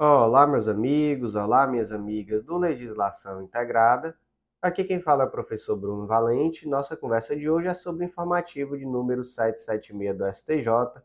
Olá, meus amigos, olá, minhas amigas do Legislação Integrada. Aqui quem fala é o professor Bruno Valente. Nossa conversa de hoje é sobre o informativo de número 776 do STJ.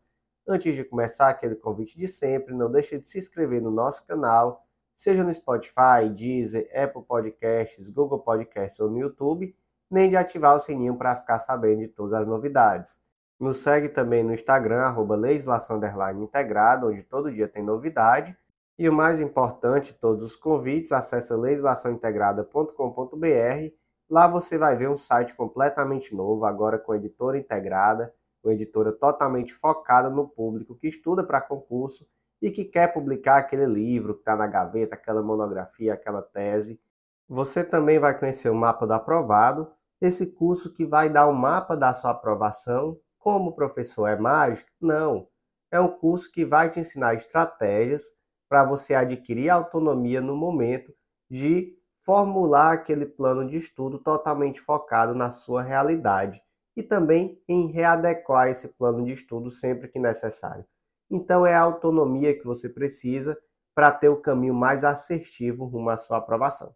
Antes de começar, aquele convite de sempre, não deixe de se inscrever no nosso canal, seja no Spotify, Deezer, Apple Podcasts, Google Podcasts ou no YouTube, nem de ativar o sininho para ficar sabendo de todas as novidades. Nos segue também no Instagram, arroba legislação integrada, onde todo dia tem novidade e o mais importante, todos os convites, acesse legislaçãointegrada.com.br. Lá você vai ver um site completamente novo, agora com editora integrada, uma editora totalmente focada no público que estuda para concurso e que quer publicar aquele livro que está na gaveta, aquela monografia, aquela tese. Você também vai conhecer o mapa do aprovado, esse curso que vai dar o mapa da sua aprovação. Como o professor é mágico? Não. É um curso que vai te ensinar estratégias para você adquirir autonomia no momento de formular aquele plano de estudo totalmente focado na sua realidade e também em readequar esse plano de estudo sempre que necessário. Então é a autonomia que você precisa para ter o caminho mais assertivo rumo à sua aprovação.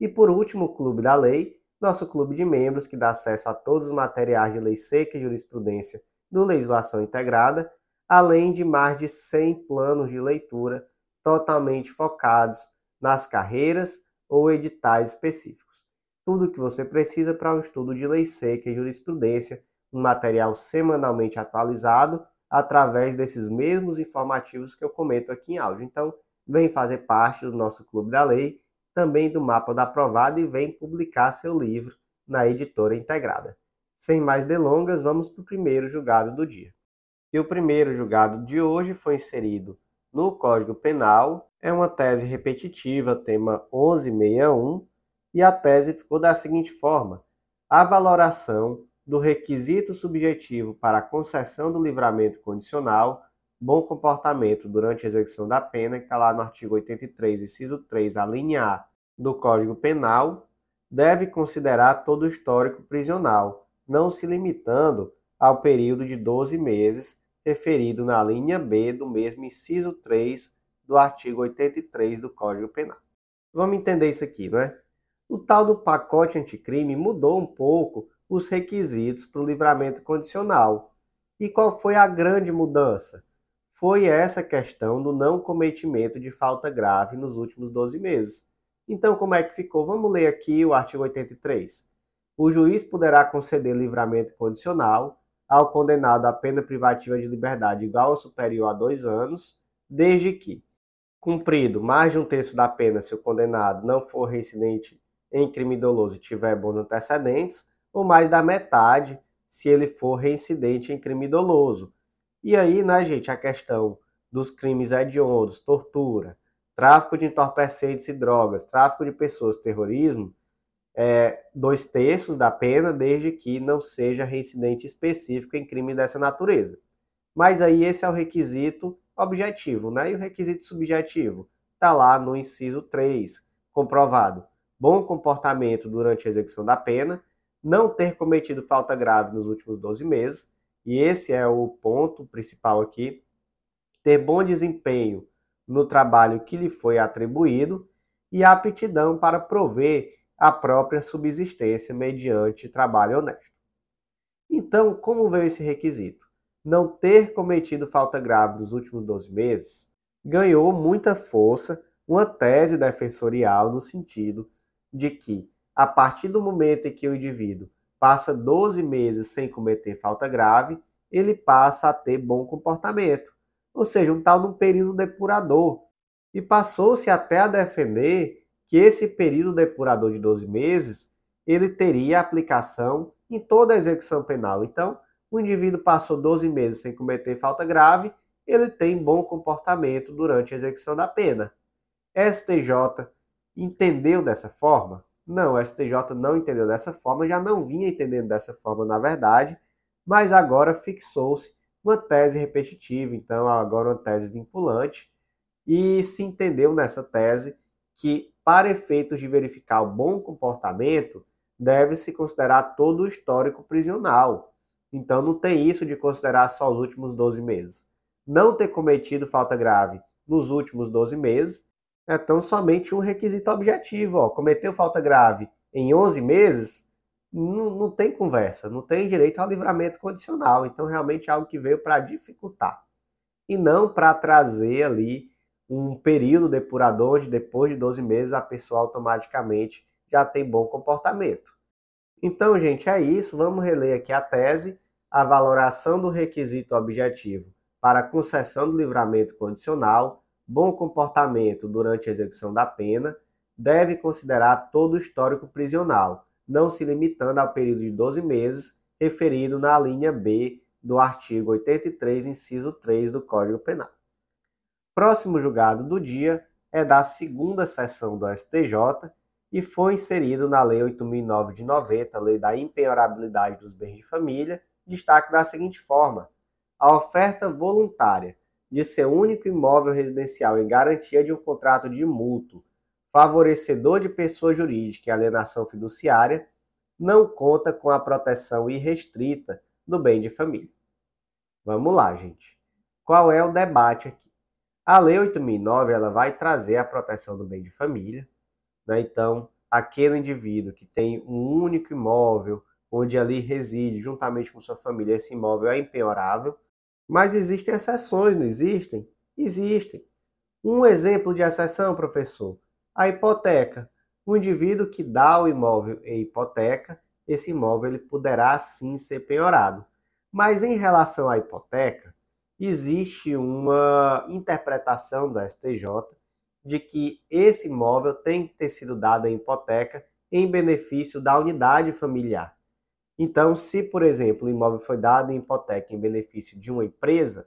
E por último, o Clube da Lei, nosso clube de membros que dá acesso a todos os materiais de lei seca e jurisprudência do Legislação Integrada, além de mais de 100 planos de leitura totalmente focados nas carreiras ou editais específicos. Tudo o que você precisa para um estudo de lei seca e jurisprudência, um material semanalmente atualizado através desses mesmos informativos que eu comento aqui em áudio. Então, vem fazer parte do nosso Clube da Lei, também do Mapa da Aprovada e vem publicar seu livro na editora integrada. Sem mais delongas, vamos para o primeiro julgado do dia. E o primeiro julgado de hoje foi inserido no Código Penal. É uma tese repetitiva, tema 1161, e a tese ficou da seguinte forma: a valoração do requisito subjetivo para a concessão do livramento condicional, bom comportamento durante a execução da pena, que está lá no artigo 83, inciso 3, a linha A do Código Penal, deve considerar todo o histórico prisional, não se limitando ao período de 12 meses referido na linha B do mesmo inciso 3 do artigo 83 do Código Penal. Vamos entender isso aqui, não é? O tal do pacote anticrime mudou um pouco os requisitos para o livramento condicional. E qual foi a grande mudança? Foi essa questão do não cometimento de falta grave nos últimos 12 meses. Então, como é que ficou? Vamos ler aqui o artigo 83. O juiz poderá conceder livramento condicional ao condenado à pena privativa de liberdade igual ou superior a dois anos, desde que, cumprido mais de um terço da pena se o condenado não for reincidente em crime doloso e tiver bons antecedentes, ou mais da metade se ele for reincidente em crime doloso. E aí, né, gente, a questão dos crimes hediondos, tortura, tráfico de entorpecentes e drogas, tráfico de pessoas, terrorismo, é, dois terços da pena, desde que não seja reincidente específico em crime dessa natureza. Mas aí esse é o requisito objetivo, né? E o requisito subjetivo está lá no inciso 3, comprovado. Bom comportamento durante a execução da pena, não ter cometido falta grave nos últimos 12 meses, e esse é o ponto principal aqui, ter bom desempenho no trabalho que lhe foi atribuído e aptidão para prover a própria subsistência mediante trabalho honesto. Então, como veio esse requisito? Não ter cometido falta grave nos últimos 12 meses ganhou muita força uma tese defensorial no sentido de que, a partir do momento em que o indivíduo passa 12 meses sem cometer falta grave, ele passa a ter bom comportamento, ou seja, um tal de um período depurador. E passou-se até a defender que esse período depurador de 12 meses ele teria aplicação em toda a execução penal. Então, o indivíduo passou 12 meses sem cometer falta grave, ele tem bom comportamento durante a execução da pena. STJ entendeu dessa forma? Não, o STJ não entendeu dessa forma, já não vinha entendendo dessa forma, na verdade, mas agora fixou-se uma tese repetitiva, então agora uma tese vinculante, e se entendeu nessa tese que para efeitos de verificar o bom comportamento, deve-se considerar todo o histórico prisional. Então não tem isso de considerar só os últimos 12 meses. Não ter cometido falta grave nos últimos 12 meses, então somente um requisito objetivo, ó, cometeu falta grave em 11 meses, não, não tem conversa, não tem direito ao livramento condicional. Então, realmente é algo que veio para dificultar e não para trazer ali um período depurador onde depois de 12 meses a pessoa automaticamente já tem bom comportamento. Então, gente, é isso. Vamos reler aqui a tese. A valoração do requisito objetivo para concessão do livramento condicional, bom comportamento durante a execução da pena, deve considerar todo o histórico prisional, não se limitando ao período de 12 meses referido na linha B do artigo 83, inciso 3 do Código Penal. Próximo julgado do dia é da segunda sessão do STJ e foi inserido na Lei 8.009 de 90, Lei da Impenhorabilidade dos Bens de Família, destaque da seguinte forma: a oferta voluntária de seu único imóvel residencial em garantia de um contrato de mútuo favorecedor de pessoa jurídica e alienação fiduciária não conta com a proteção irrestrita do bem de família. Vamos lá, gente. Qual é o debate aqui? A Lei 8009 ela vai trazer a proteção do bem de família, né? Então, aquele indivíduo que tem um único imóvel, onde ali reside juntamente com sua família, esse imóvel é impenhorável. Mas existem exceções, não existem? Existem. Um exemplo de exceção, professor, a hipoteca. O indivíduo que dá o imóvel em hipoteca, esse imóvel ele poderá sim ser penhorado. Mas em relação à hipoteca, existe uma interpretação do STJ de que esse imóvel tem que ter sido dado em hipoteca em benefício da unidade familiar. Então, se, por exemplo, o imóvel foi dado em hipoteca em benefício de uma empresa,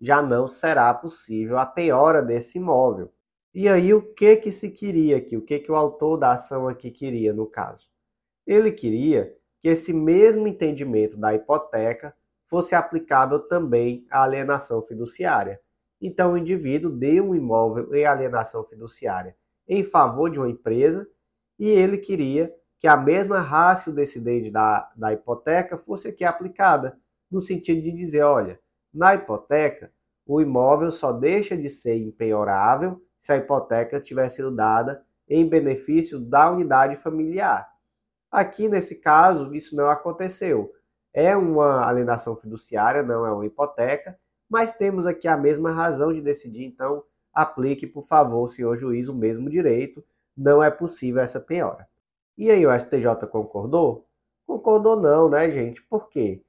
já não será possível a penhora desse imóvel. E aí, o que que se queria aqui? O que que o autor da ação aqui queria, no caso? Ele queria que esse mesmo entendimento da hipoteca fosse aplicável também à alienação fiduciária. Então, o indivíduo deu um imóvel em alienação fiduciária em favor de uma empresa e ele queria que a mesma rácio decidente da, da hipoteca fosse aqui aplicada, no sentido de dizer, olha, na hipoteca, o imóvel só deixa de ser impenhorável se a hipoteca tiver sido dada em benefício da unidade familiar. Aqui, nesse caso, isso não aconteceu. É uma alienação fiduciária, não é uma hipoteca, mas temos aqui a mesma razão de decidir, então aplique, por favor, senhor juiz, o mesmo direito, não é possível essa penhora. E aí, o STJ concordou? Concordou não, né, gente? Por quê?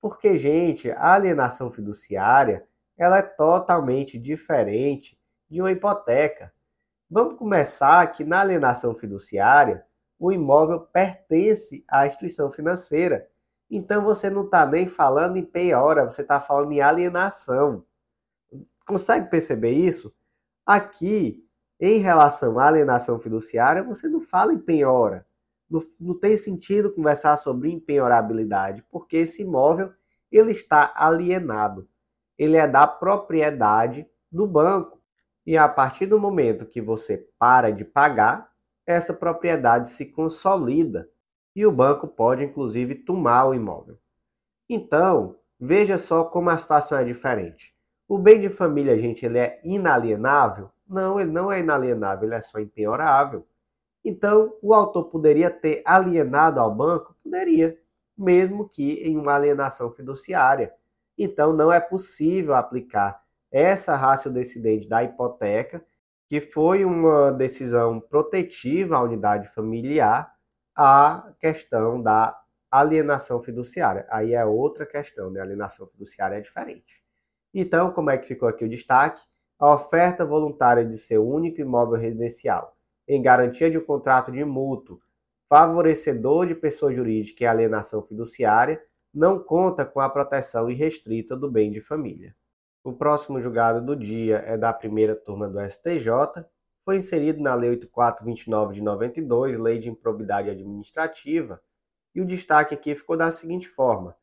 Porque, gente, a alienação fiduciária, ela é totalmente diferente de uma hipoteca. Vamos começar que na alienação fiduciária, o imóvel pertence à instituição financeira. Então você não está nem falando em penhora, você está falando em alienação. Consegue perceber isso? Aqui, em relação à alienação fiduciária, você não fala em penhora. Não, não tem sentido conversar sobre impenhorabilidade, porque esse imóvel ele está alienado. Ele é da propriedade do banco. E a partir do momento que você para de pagar, essa propriedade se consolida e o banco pode inclusive tomar o imóvel. Então, veja só como a situação é diferente. O bem de família, gente, ele é inalienável? Não, ele não é inalienável, ele é só impenhorável. Então, o autor poderia ter alienado ao banco? Poderia, mesmo que em uma alienação fiduciária. Então, não é possível aplicar essa rácio decidente da hipoteca, que foi uma decisão protetiva à unidade familiar, à questão da alienação fiduciária. Aí é outra questão, né? A alienação fiduciária é diferente. Então, como é que ficou aqui o destaque? A oferta voluntária de seu único imóvel residencial, em garantia de um contrato de mútuo, favorecedor de pessoa jurídica e alienação fiduciária, não conta com a proteção irrestrita do bem de família. O próximo julgado do dia é da primeira turma do STJ, foi inserido na Lei 8429 de 92, Lei de Improbidade Administrativa, e o destaque aqui ficou da seguinte forma: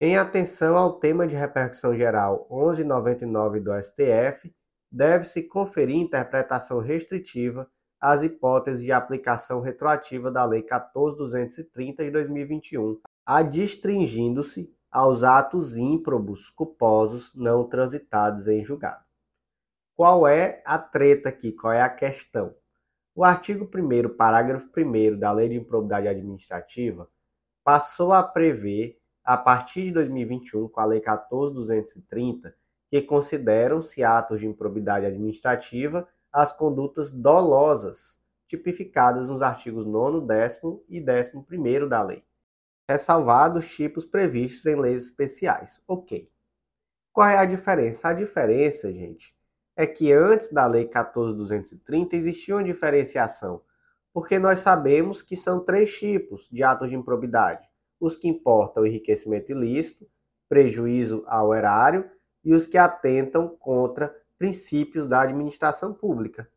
em atenção ao tema de repercussão geral 1199 do STF, deve-se conferir interpretação restritiva às hipóteses de aplicação retroativa da Lei 14230 de 2021, adstringindo-se aos atos ímprobos culposos não transitados em julgado. Qual é a treta aqui? Qual é a questão? O artigo 1 parágrafo 1 da Lei de Improbidade Administrativa passou a prever, a partir de 2021, com a Lei 14.230, que consideram-se atos de improbidade administrativa as condutas dolosas, tipificadas nos artigos 9, 10 e 11 da lei, ressalvados os tipos previstos em leis especiais. Ok. Qual é a diferença? A diferença, gente, é que antes da Lei 14.230 existia uma diferenciação, porque nós sabemos que são três tipos de atos de improbidade: os que importam enriquecimento ilícito, prejuízo ao erário e os que atentam contra princípios da administração pública.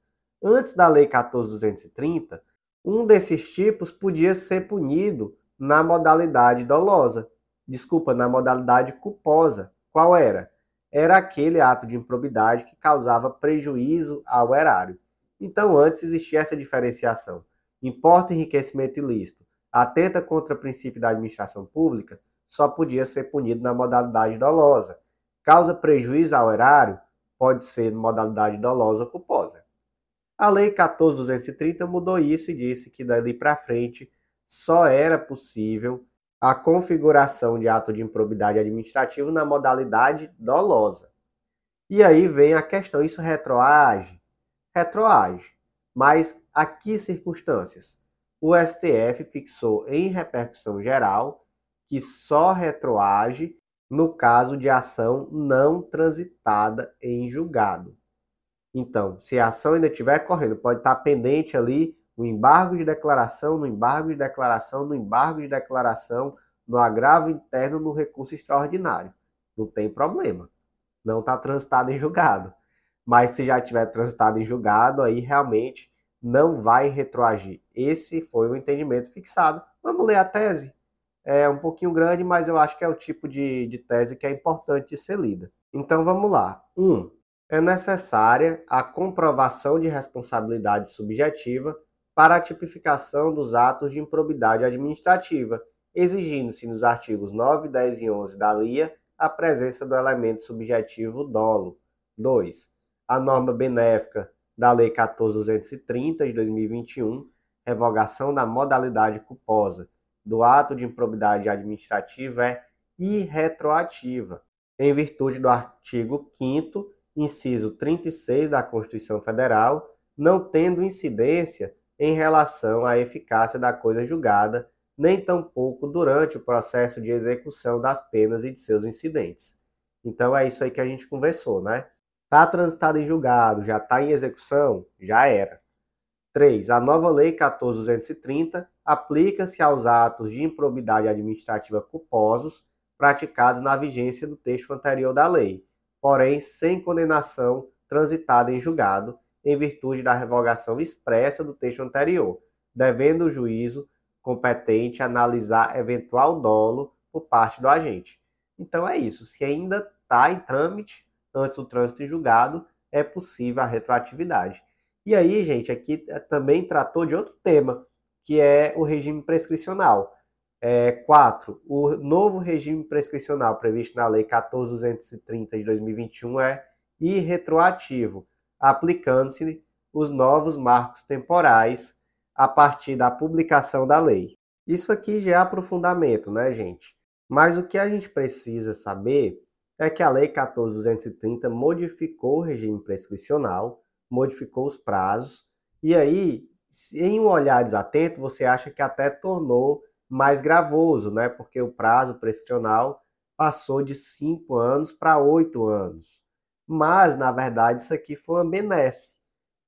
Antes da Lei 14.230, um desses tipos podia ser punido na modalidade dolosa, desculpa, na modalidade culposa. Qual era? Era aquele ato de improbidade que causava prejuízo ao erário. Então, antes existia essa diferenciação. Importa enriquecimento ilícito, atenta contra o princípio da administração pública, só podia ser punido na modalidade dolosa. Causa prejuízo ao erário, pode ser modalidade dolosa ou culposa. A Lei 14.230 mudou isso e disse que dali para frente só era possível a configuração de ato de improbidade administrativo na modalidade dolosa. E aí vem a questão: isso retroage? Retroage. Mas a que circunstâncias? O STF fixou em repercussão geral que só retroage no caso de ação não transitada em julgado. Então, se a ação ainda estiver correndo, pode estar pendente ali no embargo de declaração, no embargo de declaração, no embargo de declaração, no agravo interno, no recurso extraordinário. Não tem problema. Não está transitado em julgado. Mas se já tiver transitado em julgado, aí realmente não vai retroagir. Esse foi o entendimento fixado. Vamos ler a tese? É um pouquinho grande, mas eu acho que é o tipo de, de tese que é importante ser lida. Então vamos lá. 1. Um, é necessária a comprovação de responsabilidade subjetiva para a tipificação dos atos de improbidade administrativa, exigindo-se nos artigos 9, 10 e 11 da LIA a presença do elemento subjetivo dolo. 2. A norma benéfica da Lei 14.230 de 2021, revogação da modalidade culposa do ato de improbidade administrativa é irretroativa, em virtude do artigo 5 inciso 36 da Constituição Federal, não tendo incidência em relação à eficácia da coisa julgada, nem tampouco durante o processo de execução das penas e de seus incidentes. Então é isso aí que a gente conversou, né? Está transitado em julgado, já está em execução? Já era. 3. A nova Lei 14.230 aplica-se aos atos de improbidade administrativa culposos praticados na vigência do texto anterior da lei, porém sem condenação transitada em julgado, em virtude da revogação expressa do texto anterior, devendo o juízo competente analisar eventual dolo por parte do agente. Então é isso. Se ainda está em trâmite, antes do trânsito em julgado, é possível a retroatividade. E aí, gente, aqui é, também tratou de outro tema, que é o regime prescricional. É, 4. O novo regime prescricional previsto na Lei 14.230 de 2021 é irretroativo aplicando-se os novos marcos temporais a partir da publicação da lei. Isso aqui já é aprofundamento, né, gente? Mas o que a gente precisa saber é que a Lei 14.230 modificou o regime prescricional, modificou os prazos, e aí, em um olhar desatento, você acha que até tornou mais gravoso, né? Porque o prazo prescricional passou de 5 anos para 8 anos. Mas, na verdade, isso aqui foi uma benesse.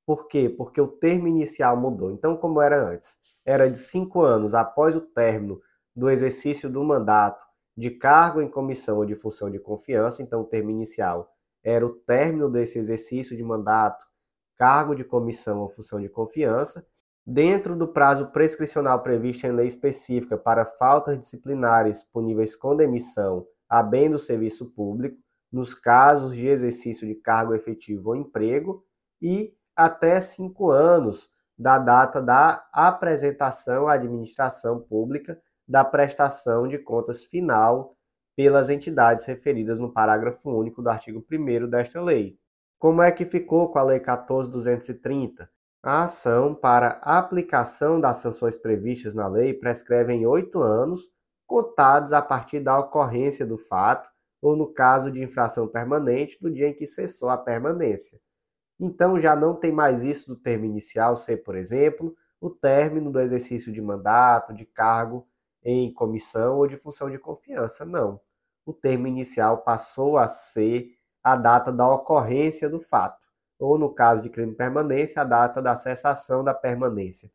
Por quê? Porque o termo inicial mudou. Então, como era antes? Era de cinco anos após o término do exercício do mandato de cargo em comissão ou de função de confiança. Então, o termo inicial era o término desse exercício de mandato, cargo de comissão ou função de confiança, dentro do prazo prescricional previsto em lei específica para faltas disciplinares puníveis com demissão a bem do serviço público, nos casos de exercício de cargo efetivo ou emprego e até cinco anos da data da apresentação à administração pública da prestação de contas final pelas entidades referidas no parágrafo único do artigo 1 desta lei. Como é que ficou com a Lei 14.230? A ação para aplicação das sanções previstas na lei prescreve em oito anos, contados a partir da ocorrência do fato, ou no caso de infração permanente, do dia em que cessou a permanência. Então já não tem mais isso do termo inicial ser, por exemplo, o término do exercício de mandato, de cargo em comissão ou de função de confiança. Não. O termo inicial passou a ser a data da ocorrência do fato ou no caso de crime permanência, a data da cessação da permanência.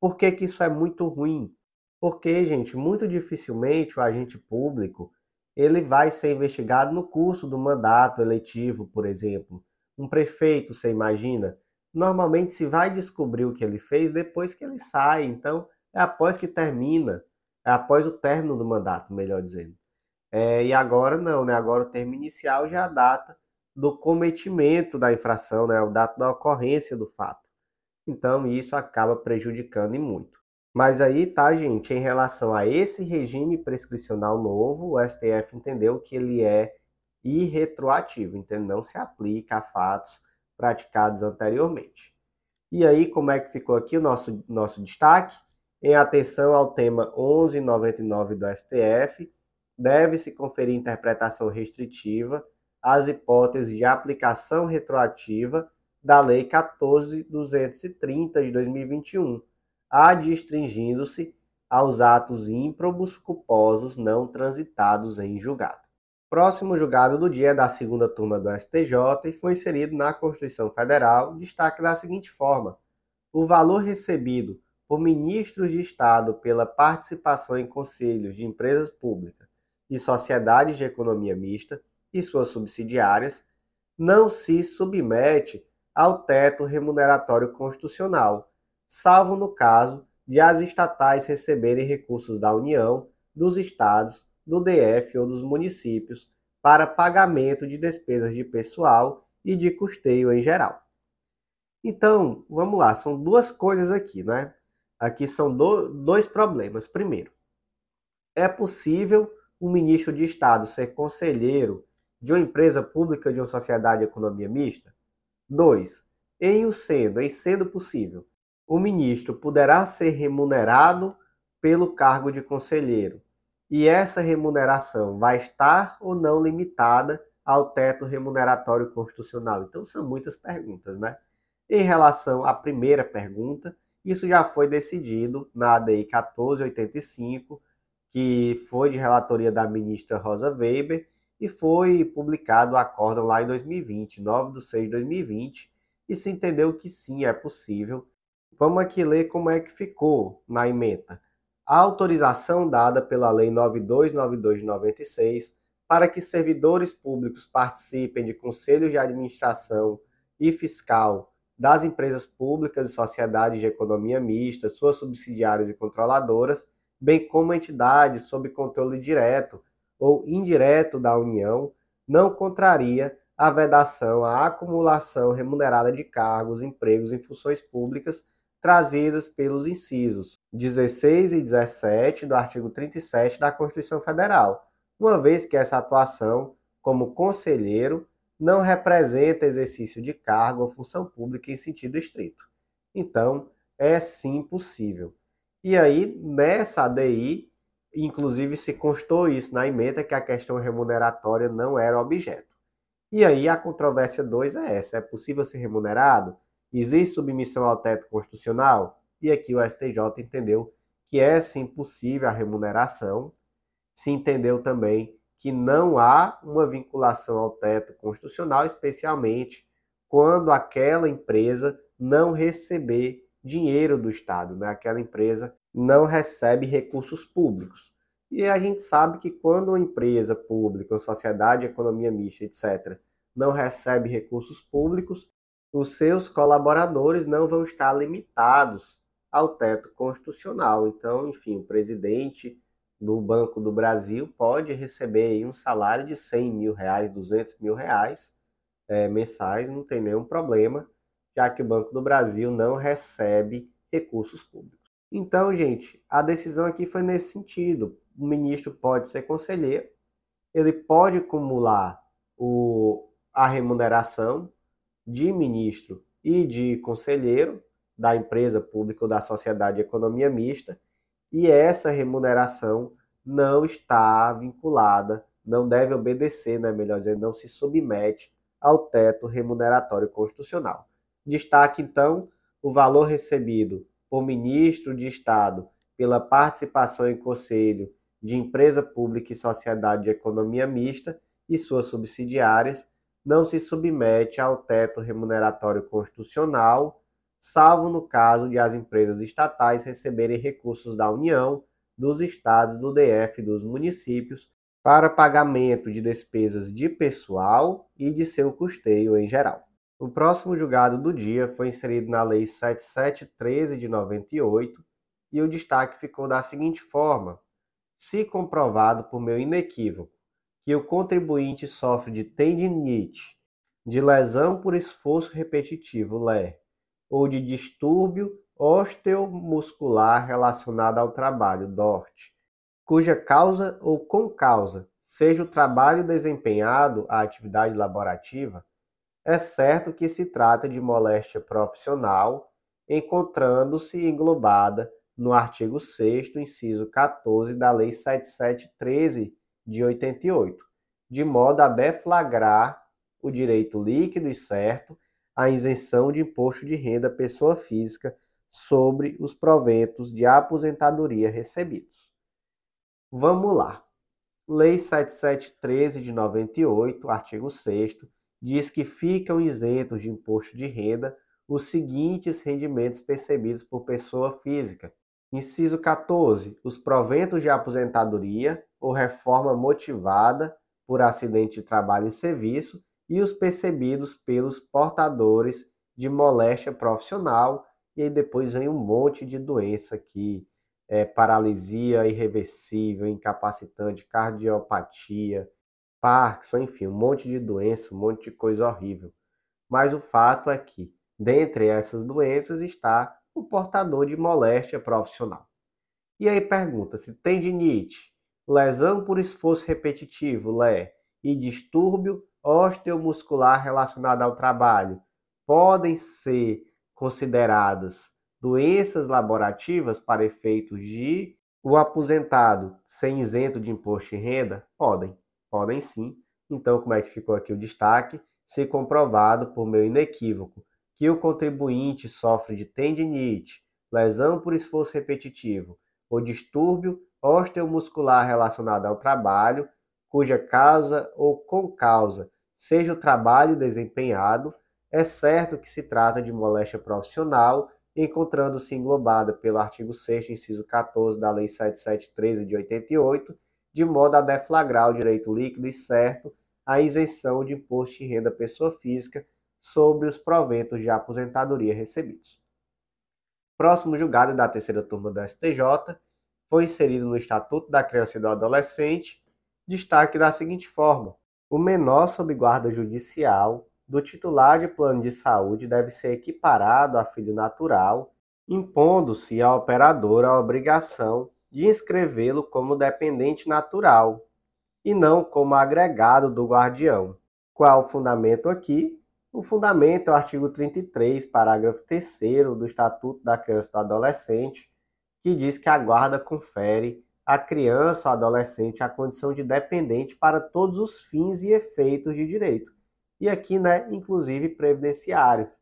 Por que, que isso é muito ruim? Porque, gente, muito dificilmente o agente público ele vai ser investigado no curso do mandato eletivo, por exemplo. Um prefeito, você imagina? Normalmente se vai descobrir o que ele fez depois que ele sai, então é após que termina, é após o término do mandato, melhor dizendo. É, e agora não, né? Agora o termo inicial já é a data do cometimento da infração, né, o dado da ocorrência do fato. Então, isso acaba prejudicando e muito. Mas aí, tá, gente, em relação a esse regime prescricional novo, o STF entendeu que ele é irretroativo, então não se aplica a fatos praticados anteriormente. E aí, como é que ficou aqui o nosso, nosso destaque? Em atenção ao tema 1199 do STF, deve-se conferir interpretação restritiva as hipóteses de aplicação retroativa da Lei 14.230 de 2021, adstringindo-se aos atos ímprobos culposos não transitados em julgado. Próximo julgado do dia é da segunda turma do STJ e foi inserido na Constituição Federal destaque da seguinte forma: o valor recebido por ministros de Estado pela participação em conselhos de empresas públicas e sociedades de economia mista e suas subsidiárias, não se submete ao teto remuneratório constitucional, salvo no caso de as estatais receberem recursos da União, dos estados, do DF ou dos municípios para pagamento de despesas de pessoal e de custeio em geral. Então, vamos lá, são duas coisas aqui, né? Aqui são do, dois problemas. Primeiro, é possível um ministro de Estado ser conselheiro de uma empresa pública de uma sociedade de economia mista? 2. Em o sendo, em sendo possível, o ministro poderá ser remunerado pelo cargo de conselheiro, e essa remuneração vai estar ou não limitada ao teto remuneratório constitucional? Então são muitas perguntas, né? Em relação à primeira pergunta, isso já foi decidido na ADI 1485, que foi de relatoria da ministra Rosa Weber, e foi publicado o acórdão lá em 2020, 9 de 6 de 2020, e se entendeu que sim, é possível. Vamos aqui ler como é que ficou na emenda. A autorização dada pela Lei 9292 de 96 para que servidores públicos participem de conselhos de administração e fiscal das empresas públicas e sociedades de economia mista, suas subsidiárias e controladoras, bem como entidades sob controle direto ou indireto da União não contraria a vedação à acumulação remunerada de cargos, empregos e funções públicas trazidas pelos incisos 16 e 17 do artigo 37 da Constituição Federal, uma vez que essa atuação, como conselheiro, não representa exercício de cargo ou função pública em sentido estrito. Então, é sim possível. E aí, nessa ADI, Inclusive, se constou isso na emenda que a questão remuneratória não era objeto. E aí a controvérsia 2 é essa: é possível ser remunerado? Existe submissão ao teto constitucional? E aqui o STJ entendeu que é sim possível a remuneração. Se entendeu também que não há uma vinculação ao teto constitucional, especialmente quando aquela empresa não receber dinheiro do Estado, né? aquela empresa não recebe recursos públicos. E a gente sabe que quando uma empresa pública, uma sociedade de economia mista, etc., não recebe recursos públicos, os seus colaboradores não vão estar limitados ao teto constitucional. Então, enfim, o presidente do Banco do Brasil pode receber um salário de 100 mil reais, 200 mil reais é, mensais, não tem nenhum problema, já que o Banco do Brasil não recebe recursos públicos. Então, gente, a decisão aqui foi nesse sentido. O ministro pode ser conselheiro, ele pode acumular o, a remuneração de ministro e de conselheiro da empresa pública ou da sociedade de economia mista, e essa remuneração não está vinculada, não deve obedecer, né, melhor dizendo, não se submete ao teto remuneratório constitucional. Destaque, então, o valor recebido por ministro de Estado pela participação em conselho de empresa pública e sociedade de economia mista e suas subsidiárias não se submete ao teto remuneratório constitucional, salvo no caso de as empresas estatais receberem recursos da União, dos estados, do DF e dos municípios para pagamento de despesas de pessoal e de seu custeio em geral. O próximo julgado do dia foi inserido na Lei 7713 de 98 e o destaque ficou da seguinte forma: se comprovado por meu inequívoco que o contribuinte sofre de tendinite, de lesão por esforço repetitivo, LER, ou de distúrbio osteomuscular relacionado ao trabalho, DORT, cuja causa ou com causa seja o trabalho desempenhado, a atividade laborativa, é certo que se trata de moléstia profissional, encontrando-se englobada no artigo 6 inciso 14 da Lei 7713 de 88, de modo a deflagrar o direito líquido e certo à isenção de imposto de renda pessoa física sobre os proventos de aposentadoria recebidos. Vamos lá. Lei 7713 de 98, artigo 6 diz que ficam isentos de imposto de renda os seguintes rendimentos percebidos por pessoa física. Inciso 14. Os proventos de aposentadoria ou reforma motivada por acidente de trabalho em serviço e os percebidos pelos portadores de moléstia profissional. E aí depois vem um monte de doença aqui é, paralisia irreversível, incapacitante, cardiopatia, Parkinson, enfim, um monte de doença, um monte de coisa horrível. Mas o fato é que, dentre essas doenças, está o portador de moléstia profissional. E aí pergunta se tendinite, lesão por esforço repetitivo, LE, e distúrbio osteomuscular relacionado ao trabalho podem ser consideradas doenças laborativas para efeitos de o aposentado ser isento de imposto de renda? Podem, podem sim. Então, como é que ficou aqui o destaque? Se comprovado por meio inequívoco que o contribuinte sofre de tendinite, lesão por esforço repetitivo ou distúrbio osteomuscular relacionado ao trabalho, cuja causa ou com causa seja o trabalho desempenhado, é certo que se trata de moléstia profissional encontrando-se englobada pelo artigo 6 inciso 14 da Lei 7713 de 88, de modo a deflagrar o direito líquido e certo à isenção de imposto de renda pessoa física sobre os proventos de aposentadoria recebidos. Próximo julgado da terceira turma do STJ foi inserido no Estatuto da Criança e do Adolescente, destaque da seguinte forma: o menor sob guarda judicial do titular de plano de saúde deve ser equiparado a filho natural, impondo-se à operadora a obrigação de inscrevê-lo como dependente natural e não como agregado do guardião. Qual o fundamento aqui? O fundamento é o artigo 33, parágrafo 3 do Estatuto da Criança e do Adolescente, que diz que a guarda confere à criança ou adolescente a condição de dependente para todos os fins e efeitos de direito e aqui, né, inclusive previdenciários.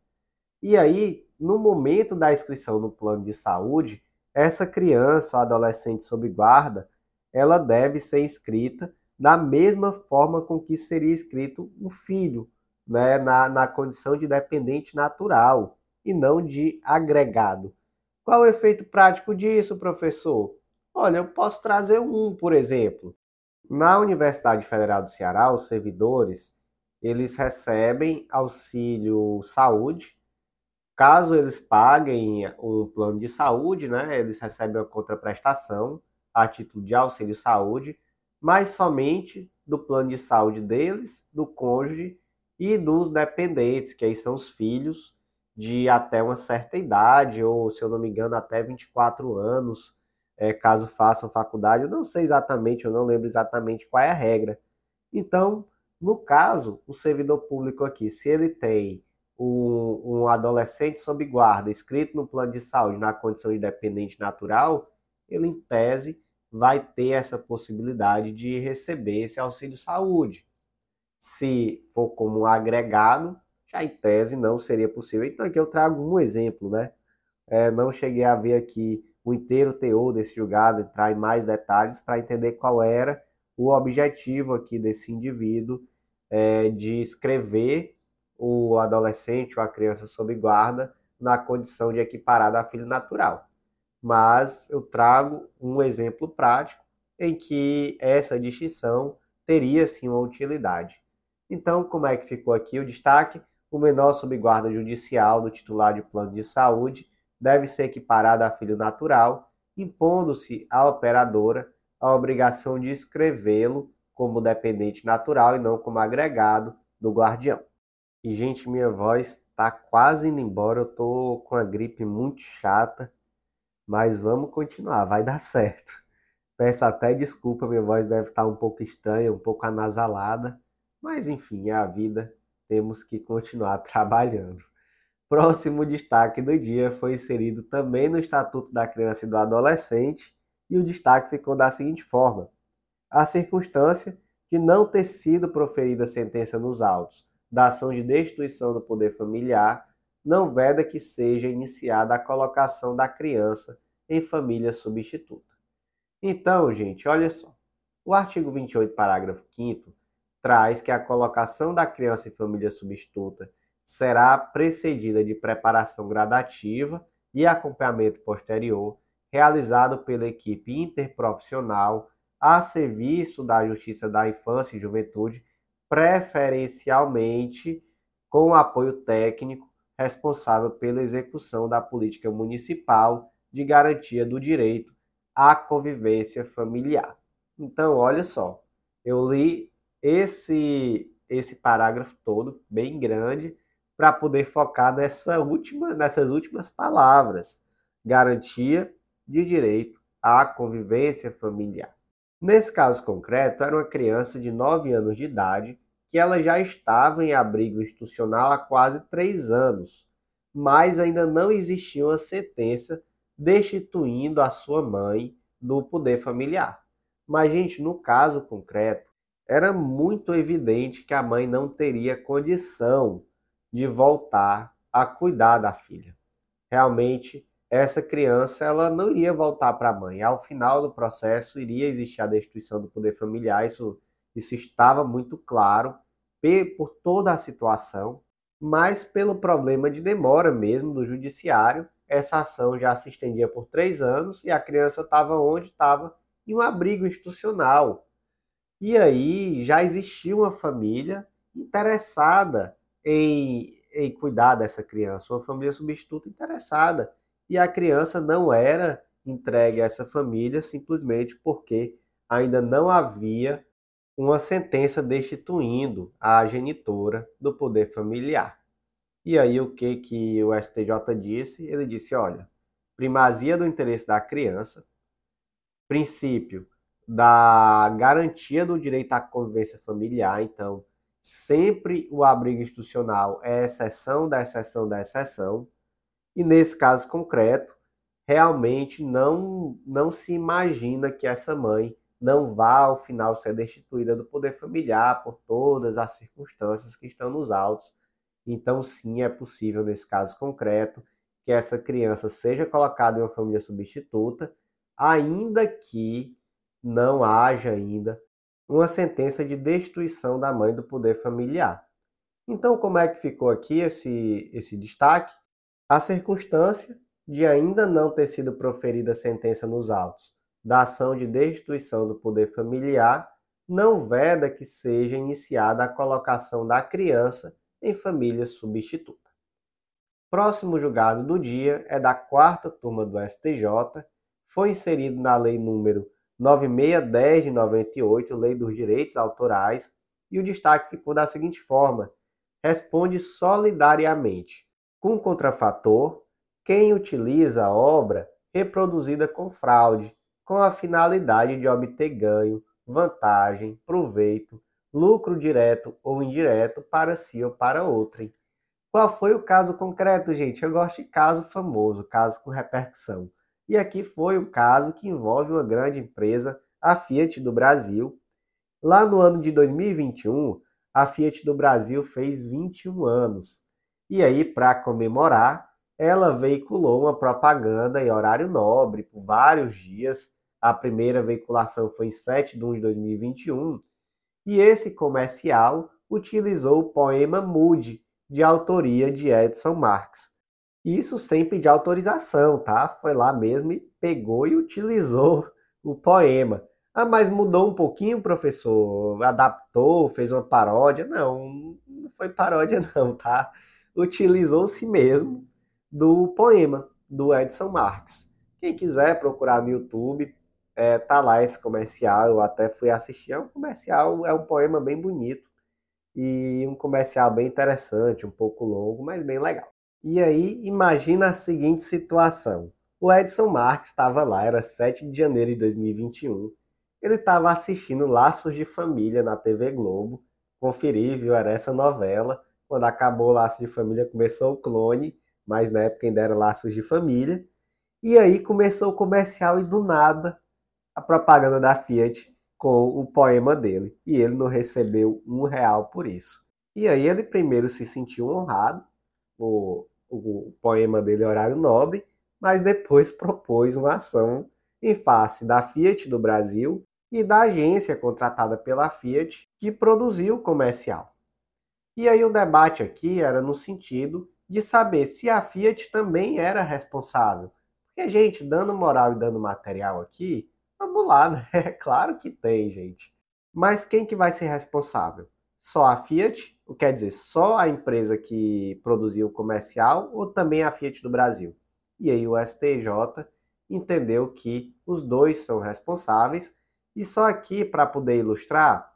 E aí, no momento da inscrição no plano de saúde, essa criança ou adolescente sob guarda, ela deve ser inscrita da mesma forma com que seria inscrito um filho, né, na, na condição de dependente natural e não de agregado. Qual o efeito prático disso, professor? Olha, eu posso trazer um, por exemplo. Na Universidade Federal do Ceará, os servidores eles recebem auxílio saúde. Caso eles paguem um plano de saúde, né, eles recebem a contraprestação a título de auxílio saúde, mas somente do plano de saúde deles, do cônjuge e dos dependentes, que aí são os filhos de até uma certa idade, ou se eu não me engano, até 24 anos, é, caso façam faculdade. Eu não sei exatamente, eu não lembro exatamente qual é a regra. Então, no caso, o servidor público aqui, se ele tem um, um adolescente sob guarda, escrito no plano de saúde na condição de dependente natural, ele, em tese, vai ter essa possibilidade de receber esse auxílio saúde. Se for como agregado, já em tese não seria possível. Então aqui eu trago um exemplo, né? É, não cheguei a ver aqui o inteiro teor desse julgado, entrar em mais detalhes para entender qual era o objetivo aqui desse indivíduo é, de escrever o adolescente ou a criança sob guarda na condição de equiparada a filho natural. Mas eu trago um exemplo prático em que essa distinção teria sim uma utilidade. Então, como é que ficou aqui o destaque? O menor sob guarda judicial do titular de plano de saúde deve ser equiparado a filho natural, impondo-se à operadora a obrigação de escrevê-lo como dependente natural e não como agregado do guardião. E, gente, minha voz está quase indo embora, eu tô com a gripe muito chata, mas vamos continuar, vai dar certo. Peço até desculpa, minha voz deve estar um pouco estranha, um pouco anasalada, mas enfim, é a vida, temos que continuar trabalhando. Próximo destaque do dia foi inserido também no Estatuto da Criança e do Adolescente, e o destaque ficou da seguinte forma: a circunstância de não ter sido proferida sentença nos autos da ação de destituição do poder familiar não veda que seja iniciada a colocação da criança em família substituta. Então, gente, olha só. O artigo 28, parágrafo 5 traz que a colocação da criança em família substituta será precedida de preparação gradativa e acompanhamento posterior, realizado pela equipe interprofissional a serviço da Justiça da Infância e Juventude, preferencialmente com apoio técnico responsável pela execução da política municipal de garantia do direito à convivência familiar. Então, olha só, eu li esse esse parágrafo todo, bem grande, para poder focar nessa última, nessas últimas palavras: garantia de direito à convivência familiar. Nesse caso concreto, era uma criança de 9 anos de idade que ela já estava em abrigo institucional há quase 3 anos, mas ainda não existia uma sentença destituindo a sua mãe do poder familiar. Mas, gente, no caso concreto, era muito evidente que a mãe não teria condição de voltar a cuidar da filha. Realmente, essa criança ela não iria voltar para a mãe. Ao final do processo, iria existir a destituição do poder familiar. Isso, isso estava muito claro por toda a situação, mas pelo problema de demora mesmo do judiciário, essa ação já se estendia por três anos e a criança estava onde estava em um abrigo institucional. E aí já existia uma família interessada em, em cuidar dessa criança, uma família substituta interessada. E a criança não era entregue a essa família simplesmente porque ainda não havia uma sentença destituindo a genitora do poder familiar. E aí o que que o STJ disse? Ele disse, olha, primazia do interesse da criança, princípio da garantia do direito à convivência familiar, então sempre o abrigo institucional é exceção da exceção da exceção, e nesse caso concreto, realmente não, não se imagina que essa mãe não vá ao final ser destituída do poder familiar por todas as circunstâncias que estão nos autos. Então, sim, é possível, nesse caso concreto, que essa criança seja colocada em uma família substituta, ainda que não haja ainda uma sentença de destituição da mãe do poder familiar. Então, como é que ficou aqui esse, esse destaque? A circunstância de ainda não ter sido proferida sentença nos autos da ação de destituição do poder familiar não veda que seja iniciada a colocação da criança em família substituta. Próximo julgado do dia é da quarta turma do STJ, foi inserido na lei número 9610 de 98, Lei dos Direitos Autorais, e o destaque ficou da seguinte forma: responde solidariamente, com contrafator, quem utiliza a obra reproduzida com fraude, com a finalidade de obter ganho, vantagem, proveito, lucro direto ou indireto para si ou para outrem. Qual foi o caso concreto, gente? Eu gosto de caso famoso, caso com repercussão. E aqui foi um caso que envolve uma grande empresa, a Fiat do Brasil. Lá no ano de 2021, a Fiat do Brasil fez 21 anos. E aí, para comemorar, ela veiculou uma propaganda em horário nobre por vários dias. A primeira veiculação foi em 7 de 1 de 2021. E esse comercial utilizou o poema Mude, de autoria de Edson Marx. Isso sem pedir autorização, tá? Foi lá mesmo e pegou e utilizou o poema. Ah, mas mudou um pouquinho, professor? Adaptou, fez uma paródia? Não, não foi paródia não, tá? Utilizou-se mesmo do poema do Edson Marx. Quem quiser procurar no YouTube, é, tá lá esse comercial, eu até fui assistir, é um comercial, é um poema bem bonito e um comercial bem interessante, um pouco longo, mas bem legal. E aí, imagina a seguinte situação. O Edson Marques estava lá, era 7 de janeiro de 2021. Ele estava assistindo Laços de Família na TV Globo. Conferi, viu? Era essa novela. Quando acabou Laços de Família, começou o clone, mas na época ainda era Laços de Família. E aí começou o comercial e do nada a propaganda da Fiat com o poema dele. E ele não recebeu um real por isso. E aí ele primeiro se sentiu honrado, o, o poema dele é Horário Nobre, mas depois propôs uma ação em face da Fiat do Brasil e da agência contratada pela Fiat que produziu o comercial. E aí o debate aqui era no sentido de saber se a Fiat também era responsável. Porque, gente, dando moral e dando material aqui, Vamos lá, né? É claro que tem, gente. Mas quem que vai ser responsável? Só a Fiat? Quer dizer, só a empresa que produziu o comercial ou também a Fiat do Brasil? E aí o STJ entendeu que os dois são responsáveis e só aqui para poder ilustrar,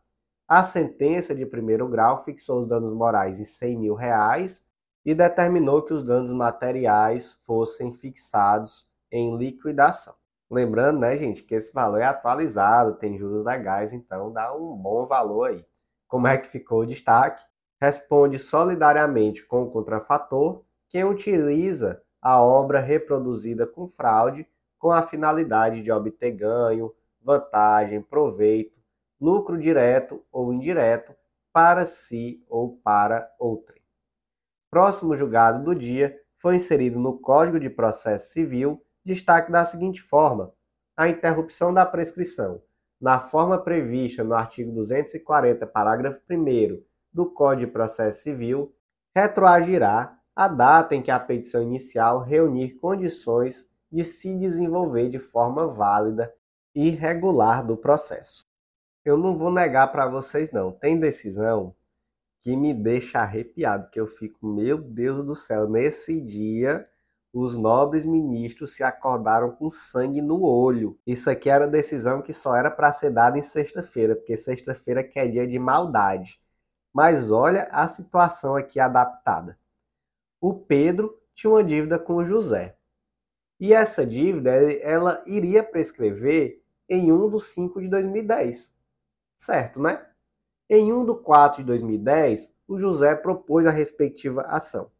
a sentença de primeiro grau fixou os danos morais em 100 mil reais e determinou que os danos materiais fossem fixados em liquidação. Lembrando, né, gente, que esse valor é atualizado, tem juros legais, então dá um bom valor aí. Como é que ficou o destaque? Responde solidariamente com o contrafator quem utiliza a obra reproduzida com fraude com a finalidade de obter ganho, vantagem, proveito, lucro direto ou indireto para si ou para outrem. Próximo julgado do dia foi inserido no Código de Processo Civil destaque da seguinte forma: a interrupção da prescrição, na forma prevista no artigo 240, parágrafo 1 do Código de Processo Civil, retroagirá a data em que a petição inicial reunir condições de se desenvolver de forma válida e regular do processo. Eu não vou negar para vocês não, tem decisão que me deixa arrepiado, que eu fico, meu Deus do céu, nesse dia os nobres ministros se acordaram com sangue no olho. Isso aqui era decisão que só era para ser dada em sexta-feira, porque sexta-feira que é dia de maldade. Mas olha a situação aqui adaptada. O Pedro tinha uma dívida com o José. E essa dívida ela iria prescrever em 1 de 5 de 2010. Certo, né? Em 1 de 4 de 2010, o José propôs a respectiva ação.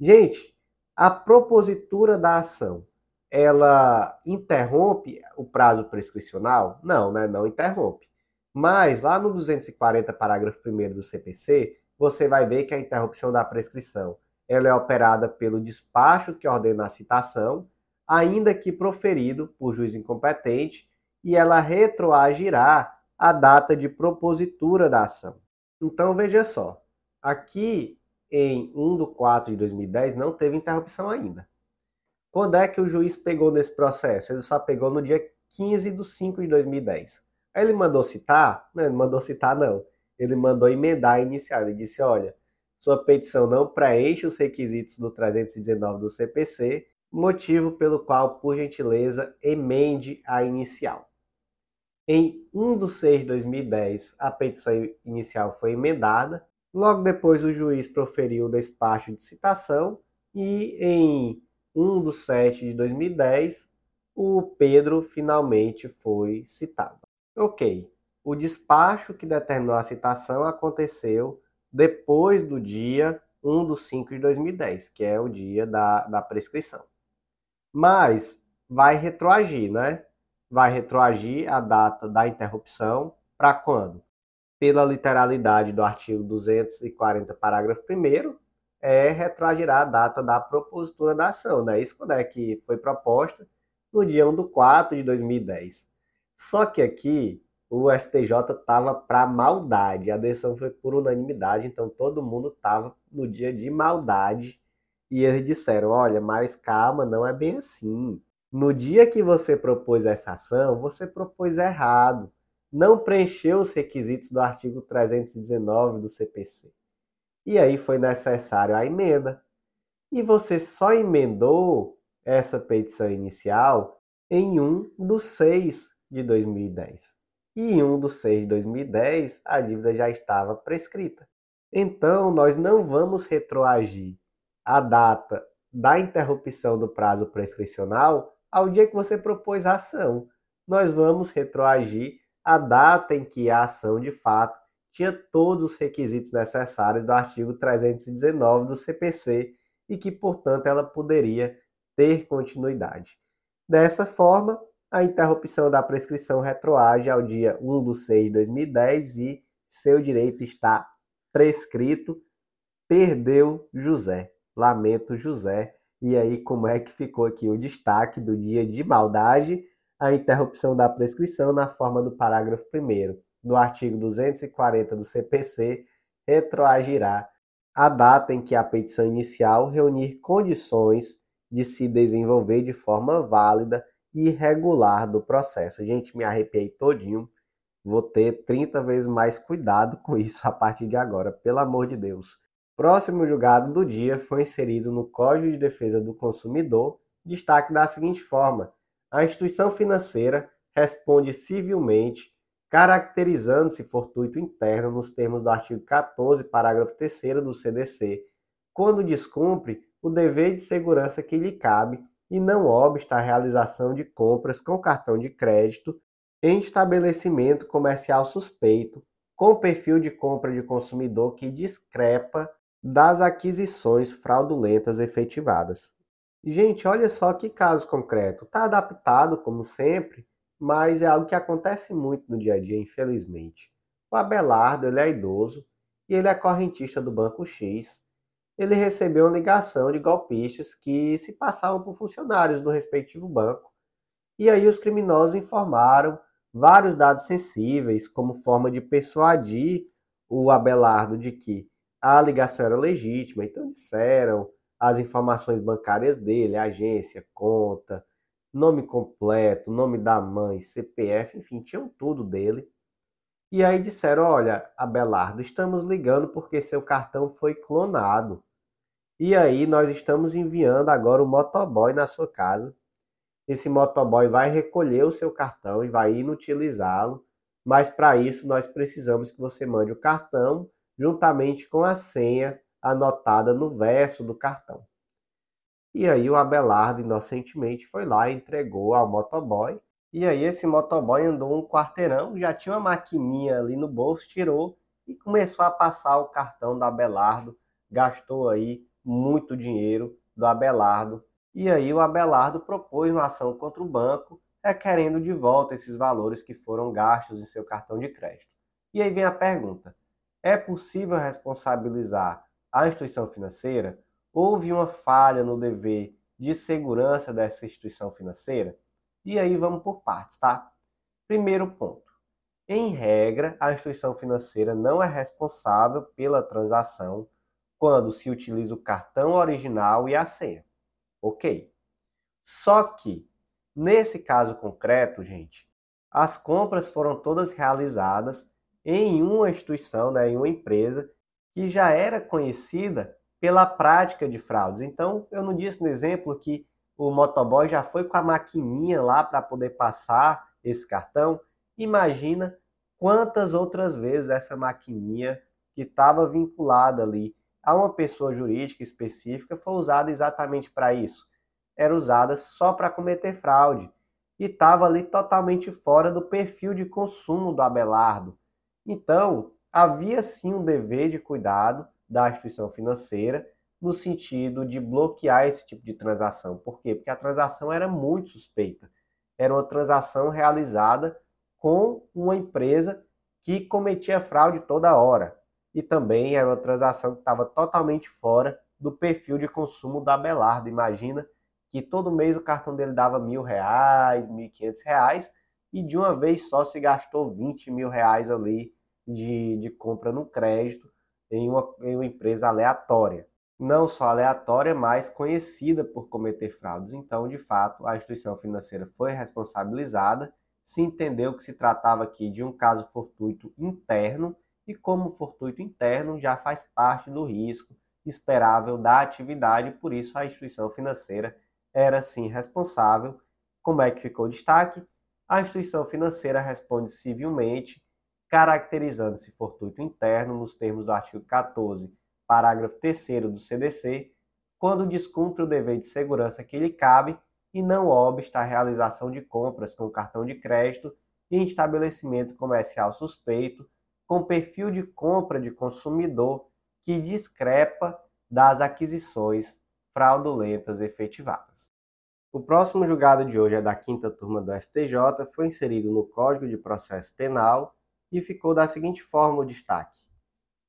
Gente, a propositura da ação, ela interrompe o prazo prescricional? Não, né? Não interrompe. Mas lá no 240, parágrafo 1 do CPC, você vai ver que a interrupção da prescrição ela é operada pelo despacho que ordena a citação, ainda que proferido por juiz incompetente, e ela retroagirá a data de propositura da ação. Então veja só, aqui em 1 de 4 de 2010 não teve interrupção ainda. Quando é que o juiz pegou nesse processo? Ele só pegou no dia 15 de 5 de 2010. Aí ele mandou citar? Não, ele mandou citar não. Ele mandou emendar a inicial. Ele disse, olha, sua petição não preenche os requisitos do 319 do CPC, motivo pelo qual, por gentileza, emende a inicial. Em 1 de 6 de 2010, a petição inicial foi emendada Logo depois, o juiz proferiu o despacho de citação e, em 1 de 7 de 2010, o Pedro finalmente foi citado. Ok, o despacho que determinou a citação aconteceu depois do dia 1 de 5 de 2010, que é o dia da, da prescrição. Mas vai retroagir, né? Vai retroagir a data da interrupção para quando? Pela literalidade do artigo 240, parágrafo 1 é retroagirá a data da propositura da ação, né? Isso quando é que foi proposta? No dia 1 de 4 de 2010. Só que aqui o STJ estava para maldade. A decisão foi por unanimidade, então todo mundo estava no dia de maldade. E eles disseram: olha, mas calma, não é bem assim. No dia que você propôs essa ação, você propôs errado. Não preencheu os requisitos do artigo 319 do CPC. E aí foi necessário a emenda. E você só emendou essa petição inicial em 1 dos 6 de 2010 e em 1 de 6 de 2010 a dívida já estava prescrita. Então, nós não vamos retroagir a data da interrupção do prazo prescricional ao dia que você propôs a ação. Nós vamos retroagir a data em que a ação de fato tinha todos os requisitos necessários do artigo 319 do CPC e que, portanto, ela poderia ter continuidade. Dessa forma, a interrupção da prescrição retroage ao dia 1 de 6 de 2010 e seu direito está prescrito. Perdeu José. Lamento, José. E aí, como é que ficou aqui o destaque do dia de maldade? A interrupção da prescrição na forma do parágrafo 1 do artigo 240 do CPC retroagirá a data em que a petição inicial reunir condições de se desenvolver de forma válida irregular do processo. Gente, me arrepiei todinho. Vou ter 30 vezes mais cuidado com isso a partir de agora, pelo amor de Deus. Próximo julgado do dia foi inserido no Código de Defesa do Consumidor, destaque da seguinte forma: a instituição financeira responde civilmente, caracterizando-se fortuito interno nos termos do artigo 14, parágrafo 3 do CDC, quando descumpre o dever de segurança que lhe cabe e não obsta a realização de compras com cartão de crédito em estabelecimento comercial suspeito, com perfil de compra de consumidor que discrepa das aquisições fraudulentas efetivadas. Gente, olha só que caso concreto. Está adaptado, como sempre, mas é algo que acontece muito no dia a dia, infelizmente. O Abelardo ele é idoso e ele é correntista do Banco X ele recebeu uma ligação de golpistas que se passavam por funcionários do respectivo banco. E aí os criminosos informaram vários dados sensíveis como forma de persuadir o Abelardo de que a ligação era legítima. Então disseram as informações bancárias dele, agência, conta, nome completo, nome da mãe, CPF, enfim, tinham tudo dele. E aí disseram: Olha, Abelardo, estamos ligando porque seu cartão foi clonado. E aí nós estamos enviando agora o motoboy na sua casa. Esse motoboy vai recolher o seu cartão e vai inutilizá-lo, mas para isso nós precisamos que você mande o cartão juntamente com a senha anotada no verso do cartão. E aí o Abelardo inocentemente foi lá entregou ao motoboy. E aí esse motoboy andou um quarteirão, já tinha uma maquininha ali no bolso, tirou e começou a passar o cartão do Abelardo, gastou aí muito dinheiro do Abelardo. E aí o Abelardo propôs uma ação contra o banco, requerendo de volta esses valores que foram gastos em seu cartão de crédito. E aí vem a pergunta: é possível responsabilizar a instituição financeira? Houve uma falha no dever de segurança dessa instituição financeira? E aí vamos por partes, tá? Primeiro ponto. Em regra, a instituição financeira não é responsável pela transação quando se utiliza o cartão original e a senha. Ok. Só que, nesse caso concreto, gente, as compras foram todas realizadas em uma instituição, né, em uma empresa que já era conhecida pela prática de fraudes. Então, eu não disse no exemplo que o motoboy já foi com a maquininha lá para poder passar esse cartão. Imagina quantas outras vezes essa maquininha que estava vinculada ali a uma pessoa jurídica específica foi usada exatamente para isso. Era usada só para cometer fraude e estava ali totalmente fora do perfil de consumo do Abelardo. Então, havia sim um dever de cuidado da instituição financeira no sentido de bloquear esse tipo de transação. Por quê? Porque a transação era muito suspeita. Era uma transação realizada com uma empresa que cometia fraude toda hora. E também era uma transação que estava totalmente fora do perfil de consumo da Belardo. Imagina que todo mês o cartão dele dava mil reais, mil e quinhentos reais, e de uma vez só se gastou 20 mil reais ali de, de compra no crédito em uma, em uma empresa aleatória. Não só aleatória, mas conhecida por cometer fraudes. Então, de fato, a instituição financeira foi responsabilizada, se entendeu que se tratava aqui de um caso fortuito interno, e como fortuito interno já faz parte do risco esperável da atividade, por isso a instituição financeira era sim responsável. Como é que ficou o destaque? A instituição financeira responde civilmente, caracterizando-se fortuito interno nos termos do artigo 14, parágrafo 3 do CDC, quando descumpre o dever de segurança que lhe cabe e não obsta a realização de compras com cartão de crédito em estabelecimento comercial suspeito, com perfil de compra de consumidor que discrepa das aquisições fraudulentas efetivadas. O próximo julgado de hoje é da quinta turma do STJ, foi inserido no Código de Processo Penal e ficou da seguinte forma o destaque: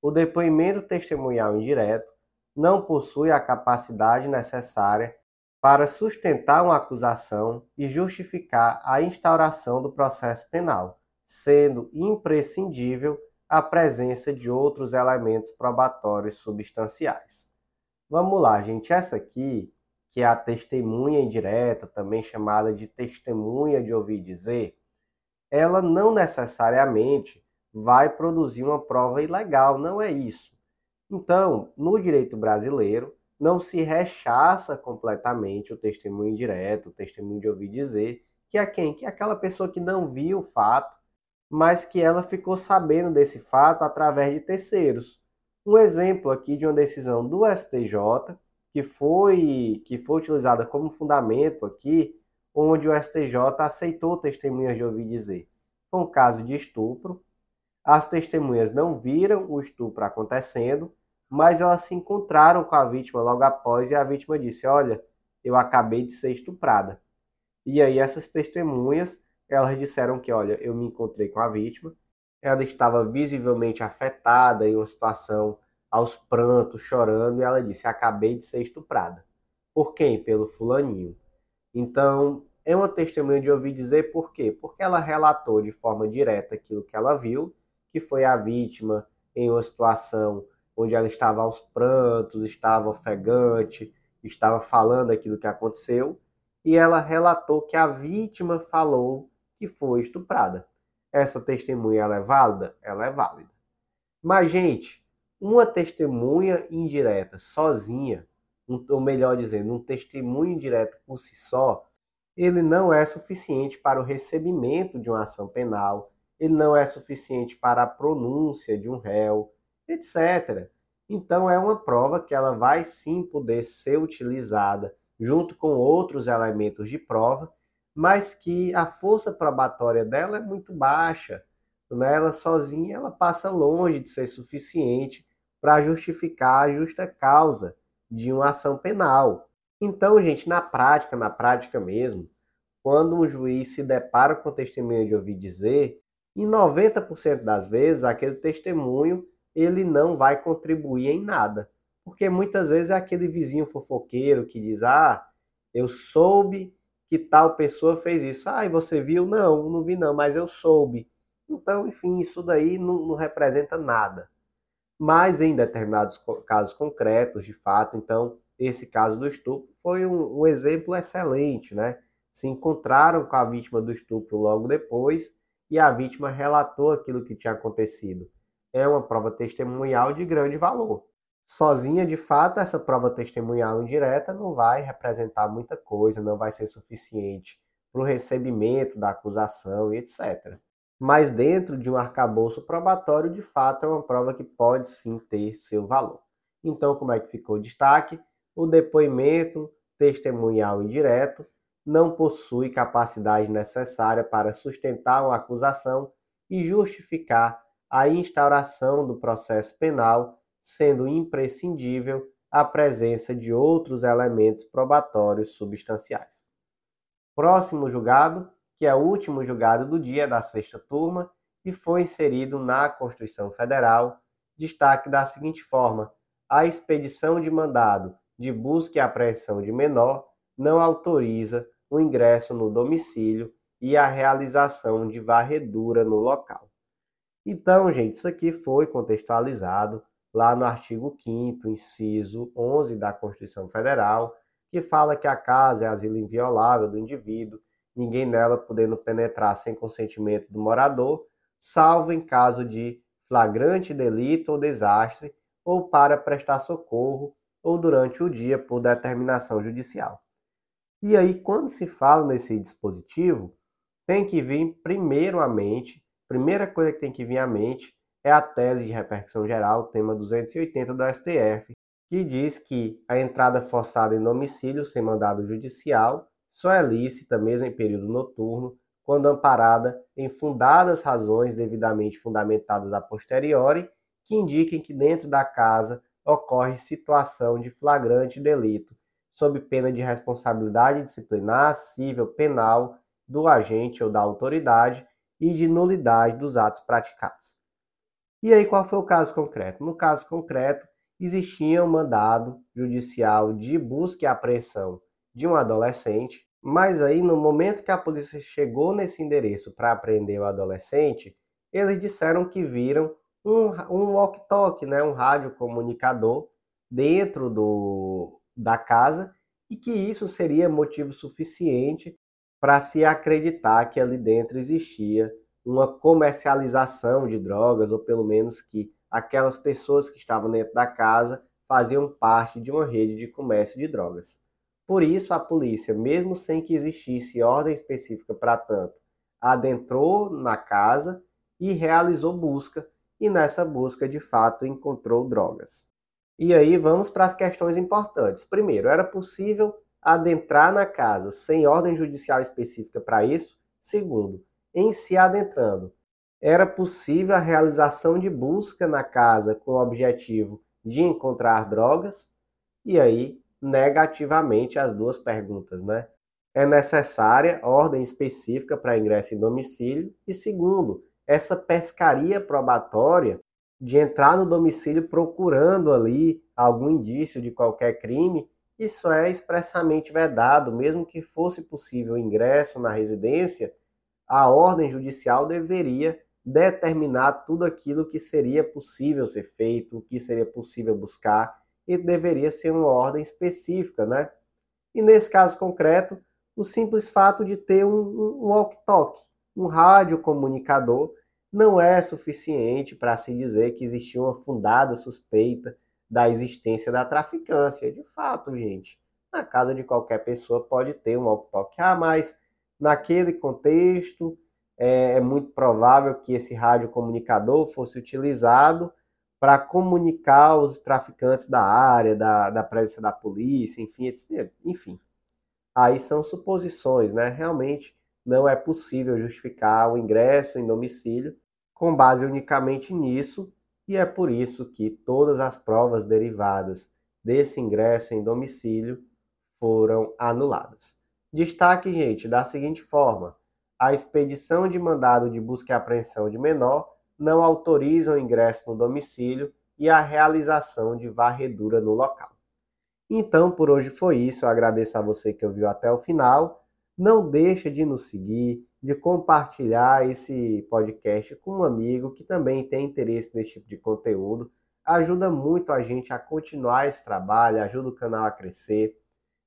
o depoimento testemunhal indireto não possui a capacidade necessária para sustentar uma acusação e justificar a instauração do processo penal, sendo imprescindível a presença de outros elementos probatórios substanciais. Vamos lá, gente. Essa aqui, que é a testemunha indireta, também chamada de testemunha de ouvir dizer, ela não necessariamente vai produzir uma prova ilegal, não é isso. Então, no direito brasileiro, não se rechaça completamente o testemunho indireto, o testemunho de ouvir dizer, que é quem? Que é aquela pessoa que não viu o fato, mas que ela ficou sabendo desse fato através de terceiros um exemplo aqui de uma decisão do STJ que foi que foi utilizada como fundamento aqui, onde o STJ aceitou testemunhas de ouvir dizer. Foi um caso de estupro. As testemunhas não viram o estupro acontecendo, mas elas se encontraram com a vítima logo após e a vítima disse: "Olha, eu acabei de ser estuprada". E aí essas testemunhas, elas disseram que, olha, eu me encontrei com a vítima, ela estava visivelmente afetada em uma situação aos prantos, chorando, e ela disse: Acabei de ser estuprada. Por quem? Pelo fulaninho. Então, é uma testemunha de ouvir dizer por quê? Porque ela relatou de forma direta aquilo que ela viu, que foi a vítima em uma situação onde ela estava aos prantos, estava ofegante, estava falando aquilo que aconteceu, e ela relatou que a vítima falou que foi estuprada. Essa testemunha é válida? Ela é válida. Mas, gente, uma testemunha indireta sozinha, ou melhor dizendo, um testemunho indireto por si só, ele não é suficiente para o recebimento de uma ação penal, ele não é suficiente para a pronúncia de um réu, etc. Então é uma prova que ela vai sim poder ser utilizada junto com outros elementos de prova mas que a força probatória dela é muito baixa. Né? Ela sozinha ela passa longe de ser suficiente para justificar a justa causa de uma ação penal. Então, gente, na prática, na prática mesmo, quando um juiz se depara com testemunho de ouvir dizer, em 90% das vezes aquele testemunho ele não vai contribuir em nada. Porque muitas vezes é aquele vizinho fofoqueiro que diz: Ah, eu soube que tal pessoa fez isso. Ah, e você viu? Não, não vi não, mas eu soube. Então, enfim, isso daí não, não representa nada. Mas em determinados casos concretos, de fato, então, esse caso do estupro foi um, um exemplo excelente, né? Se encontraram com a vítima do estupro logo depois e a vítima relatou aquilo que tinha acontecido. É uma prova testemunhal de grande valor sozinha, de fato, essa prova testemunhal indireta não vai representar muita coisa, não vai ser suficiente para o recebimento da acusação e etc. Mas dentro de um arcabouço probatório, de fato, é uma prova que pode sim ter seu valor. Então, como é que ficou o destaque? O depoimento testemunhal indireto não possui capacidade necessária para sustentar uma acusação e justificar a instauração do processo penal sendo imprescindível a presença de outros elementos probatórios substanciais. Próximo julgado, que é o último julgado do dia da sexta turma e foi inserido na Constituição Federal, destaque da seguinte forma: a expedição de mandado de busca e apreensão de menor não autoriza o ingresso no domicílio e a realização de varredura no local. Então, gente, isso aqui foi contextualizado lá no artigo 5 inciso 11 da Constituição Federal, que fala que a casa é asilo inviolável do indivíduo, ninguém nela podendo penetrar sem consentimento do morador, salvo em caso de flagrante delito ou desastre, ou para prestar socorro, ou durante o dia por determinação judicial. E aí, quando se fala nesse dispositivo, tem que vir primeiro à mente, primeira coisa que tem que vir à mente é a tese de repercussão geral, tema 280 do STF, que diz que a entrada forçada em domicílio sem mandado judicial só é lícita, mesmo em período noturno, quando amparada em fundadas razões devidamente fundamentadas a posteriori, que indiquem que dentro da casa ocorre situação de flagrante delito, sob pena de responsabilidade disciplinar, civil, penal do agente ou da autoridade e de nulidade dos atos praticados. E aí, qual foi o caso concreto? No caso concreto, existia um mandado judicial de busca e apreensão de um adolescente, mas aí, no momento que a polícia chegou nesse endereço para apreender o adolescente, eles disseram que viram um, um walkie-talkie, né, um rádio comunicador dentro do, da casa e que isso seria motivo suficiente para se acreditar que ali dentro existia uma comercialização de drogas, ou pelo menos que aquelas pessoas que estavam dentro da casa faziam parte de uma rede de comércio de drogas. Por isso, a polícia, mesmo sem que existisse ordem específica para tanto, adentrou na casa e realizou busca, e nessa busca, de fato, encontrou drogas. E aí vamos para as questões importantes. Primeiro, era possível adentrar na casa sem ordem judicial específica para isso? Segundo, em se adentrando. Era possível a realização de busca na casa com o objetivo de encontrar drogas? E aí, negativamente, as duas perguntas, né? É necessária ordem específica para ingresso em domicílio? E segundo, essa pescaria probatória de entrar no domicílio procurando ali algum indício de qualquer crime, isso é expressamente vedado, mesmo que fosse possível o ingresso na residência, a ordem judicial deveria determinar tudo aquilo que seria possível ser feito, o que seria possível buscar, e deveria ser uma ordem específica, né? E nesse caso concreto, o simples fato de ter um, um walkie-talkie, um rádio comunicador, não é suficiente para se dizer que existia uma fundada suspeita da existência da traficância. De fato, gente, na casa de qualquer pessoa pode ter um walkie-talkie. Ah, mas naquele contexto, é, é muito provável que esse rádio comunicador fosse utilizado para comunicar os traficantes da área, da, da presença da polícia, enfim, etc. Enfim, aí são suposições, né? Realmente não é possível justificar o ingresso em domicílio com base unicamente nisso, e é por isso que todas as provas derivadas desse ingresso em domicílio foram anuladas. Destaque, gente, da seguinte forma: a expedição de mandado de busca e apreensão de menor não autoriza o ingresso no domicílio e a realização de varredura no local. Então, por hoje foi isso. Eu agradeço a você que ouviu até o final. Não deixa de nos seguir, de compartilhar esse podcast com um amigo que também tem interesse nesse tipo de conteúdo. Ajuda muito a gente a continuar esse trabalho, ajuda o canal a crescer.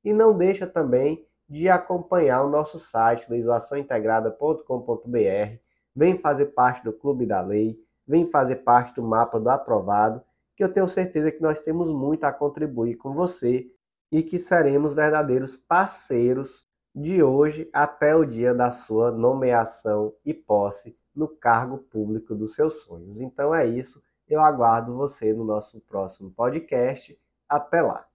E não deixa também de acompanhar o nosso site, legislaçãointegrada.com.br. Vem fazer parte do Clube da Lei, vem fazer parte do mapa do aprovado, que eu tenho certeza que nós temos muito a contribuir com você e que seremos verdadeiros parceiros de hoje até o dia da sua nomeação e posse no cargo público dos seus sonhos. Então é isso. Eu aguardo você no nosso próximo podcast. Até lá!